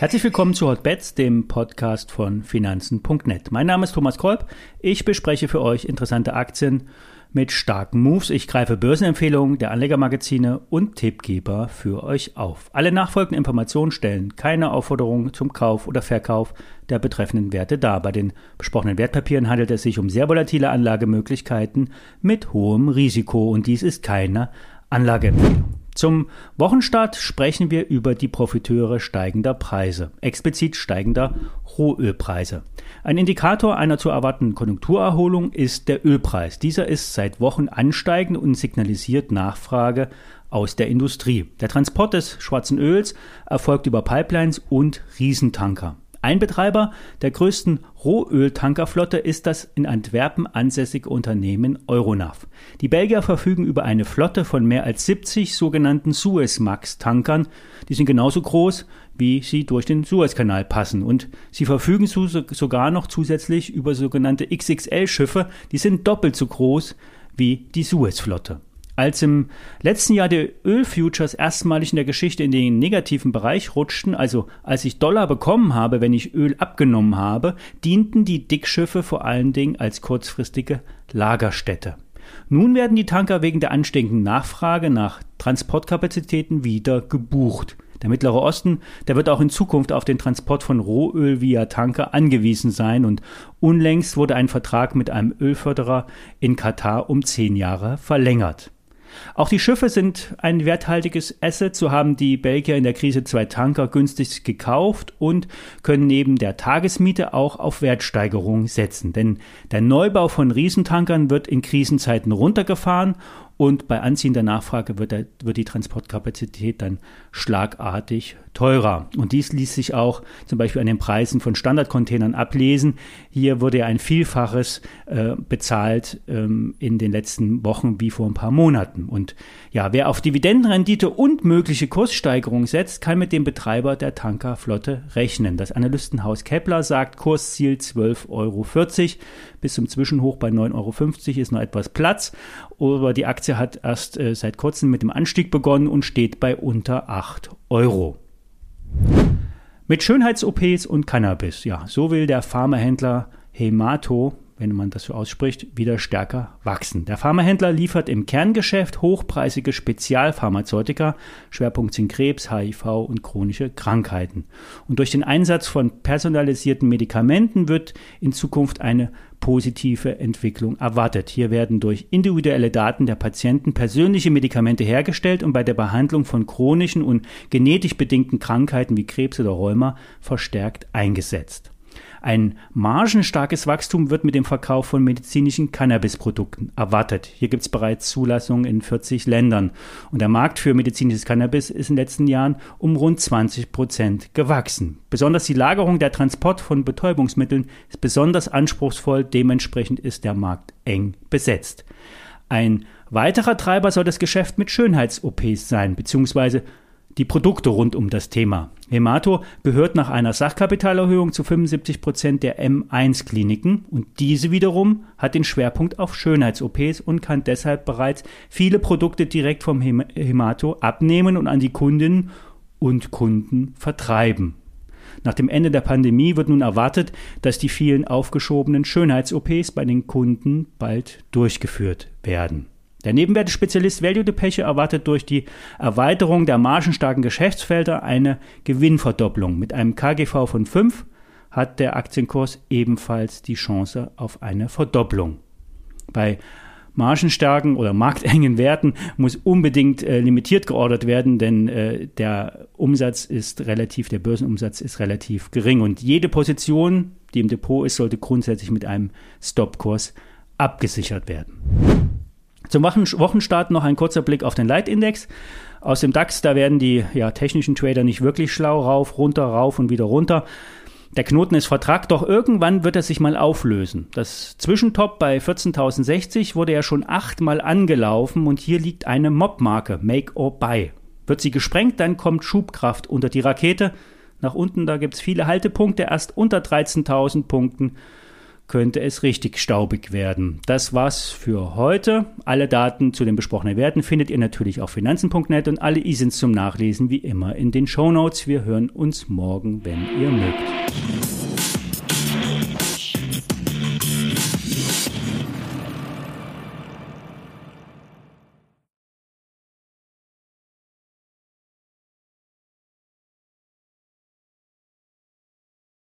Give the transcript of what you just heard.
Herzlich willkommen zu Hotbets, dem Podcast von Finanzen.net. Mein Name ist Thomas Kolb. Ich bespreche für euch interessante Aktien mit starken Moves. Ich greife Börsenempfehlungen der Anlegermagazine und Tippgeber für euch auf. Alle nachfolgenden Informationen stellen keine Aufforderung zum Kauf oder Verkauf der betreffenden Werte dar. Bei den besprochenen Wertpapieren handelt es sich um sehr volatile Anlagemöglichkeiten mit hohem Risiko und dies ist keine Anlageempfehlung. Zum Wochenstart sprechen wir über die Profiteure steigender Preise, explizit steigender Rohölpreise. Ein Indikator einer zu erwartenden Konjunkturerholung ist der Ölpreis. Dieser ist seit Wochen ansteigend und signalisiert Nachfrage aus der Industrie. Der Transport des schwarzen Öls erfolgt über Pipelines und Riesentanker. Ein Betreiber der größten Rohöltankerflotte ist das in Antwerpen ansässige Unternehmen Euronav. Die Belgier verfügen über eine Flotte von mehr als 70 sogenannten Suezmax-Tankern. Die sind genauso groß, wie sie durch den Suezkanal passen. Und sie verfügen sogar noch zusätzlich über sogenannte XXL-Schiffe. Die sind doppelt so groß wie die Suezflotte. Als im letzten Jahr die Ölfutures erstmalig in der Geschichte in den negativen Bereich rutschten, also als ich Dollar bekommen habe, wenn ich Öl abgenommen habe, dienten die Dickschiffe vor allen Dingen als kurzfristige Lagerstätte. Nun werden die Tanker wegen der ansteigenden Nachfrage nach Transportkapazitäten wieder gebucht. Der Mittlere Osten, der wird auch in Zukunft auf den Transport von Rohöl via Tanker angewiesen sein und unlängst wurde ein Vertrag mit einem Ölförderer in Katar um zehn Jahre verlängert. Auch die Schiffe sind ein werthaltiges Asset. So haben die Belgier in der Krise zwei Tanker günstig gekauft und können neben der Tagesmiete auch auf Wertsteigerung setzen. Denn der Neubau von Riesentankern wird in Krisenzeiten runtergefahren und bei anziehender Nachfrage wird, der, wird die Transportkapazität dann schlagartig teurer. Und dies ließ sich auch zum Beispiel an den Preisen von Standardcontainern ablesen. Hier wurde ja ein Vielfaches äh, bezahlt ähm, in den letzten Wochen wie vor ein paar Monaten. Und ja, wer auf Dividendenrendite und mögliche Kurssteigerung setzt, kann mit dem Betreiber der Tankerflotte rechnen. Das Analystenhaus Kepler sagt Kursziel 12,40 Euro. Bis zum Zwischenhoch bei 9,50 Euro ist noch etwas Platz. Aber die Aktie hat erst äh, seit kurzem mit dem Anstieg begonnen und steht bei unter 8 Euro. Mit Schönheits-OPs und Cannabis, ja, so will der Pharmahändler Hemato wenn man das so ausspricht, wieder stärker wachsen. Der Pharmahändler liefert im Kerngeschäft hochpreisige Spezialpharmazeutika, Schwerpunkt sind Krebs, HIV und chronische Krankheiten. Und durch den Einsatz von personalisierten Medikamenten wird in Zukunft eine positive Entwicklung erwartet. Hier werden durch individuelle Daten der Patienten persönliche Medikamente hergestellt und bei der Behandlung von chronischen und genetisch bedingten Krankheiten wie Krebs oder Rheuma verstärkt eingesetzt. Ein margenstarkes Wachstum wird mit dem Verkauf von medizinischen Cannabisprodukten erwartet. Hier gibt es bereits Zulassungen in 40 Ländern. Und der Markt für medizinisches Cannabis ist in den letzten Jahren um rund 20 Prozent gewachsen. Besonders die Lagerung, der Transport von Betäubungsmitteln ist besonders anspruchsvoll. Dementsprechend ist der Markt eng besetzt. Ein weiterer Treiber soll das Geschäft mit Schönheits-OPs sein, beziehungsweise die Produkte rund um das Thema. Hemato gehört nach einer Sachkapitalerhöhung zu 75 Prozent der M1-Kliniken und diese wiederum hat den Schwerpunkt auf Schönheits-OPs und kann deshalb bereits viele Produkte direkt vom Hemato abnehmen und an die Kundinnen und Kunden vertreiben. Nach dem Ende der Pandemie wird nun erwartet, dass die vielen aufgeschobenen Schönheits-OPs bei den Kunden bald durchgeführt werden. Der Nebenwertespezialist Value Depeche erwartet durch die Erweiterung der margenstarken Geschäftsfelder eine Gewinnverdopplung. Mit einem KGV von 5 hat der Aktienkurs ebenfalls die Chance auf eine Verdopplung. Bei margenstarken oder marktengen Werten muss unbedingt äh, limitiert geordert werden, denn äh, der Umsatz ist relativ, der Börsenumsatz ist relativ gering und jede Position, die im Depot ist, sollte grundsätzlich mit einem Stopkurs abgesichert werden. Zum Wochenstart noch ein kurzer Blick auf den Leitindex. Aus dem DAX, da werden die ja, technischen Trader nicht wirklich schlau, rauf, runter, rauf und wieder runter. Der Knoten ist vertragt, doch irgendwann wird er sich mal auflösen. Das Zwischentop bei 14.060 wurde ja schon achtmal angelaufen und hier liegt eine Mob-Marke, Make or Buy. Wird sie gesprengt, dann kommt Schubkraft unter die Rakete. Nach unten, da gibt es viele Haltepunkte, erst unter 13.000 Punkten könnte es richtig staubig werden. Das war's für heute. Alle Daten zu den besprochenen Werten findet ihr natürlich auf finanzen.net und alle ISINs zum Nachlesen wie immer in den Show Notes. Wir hören uns morgen, wenn ihr mögt.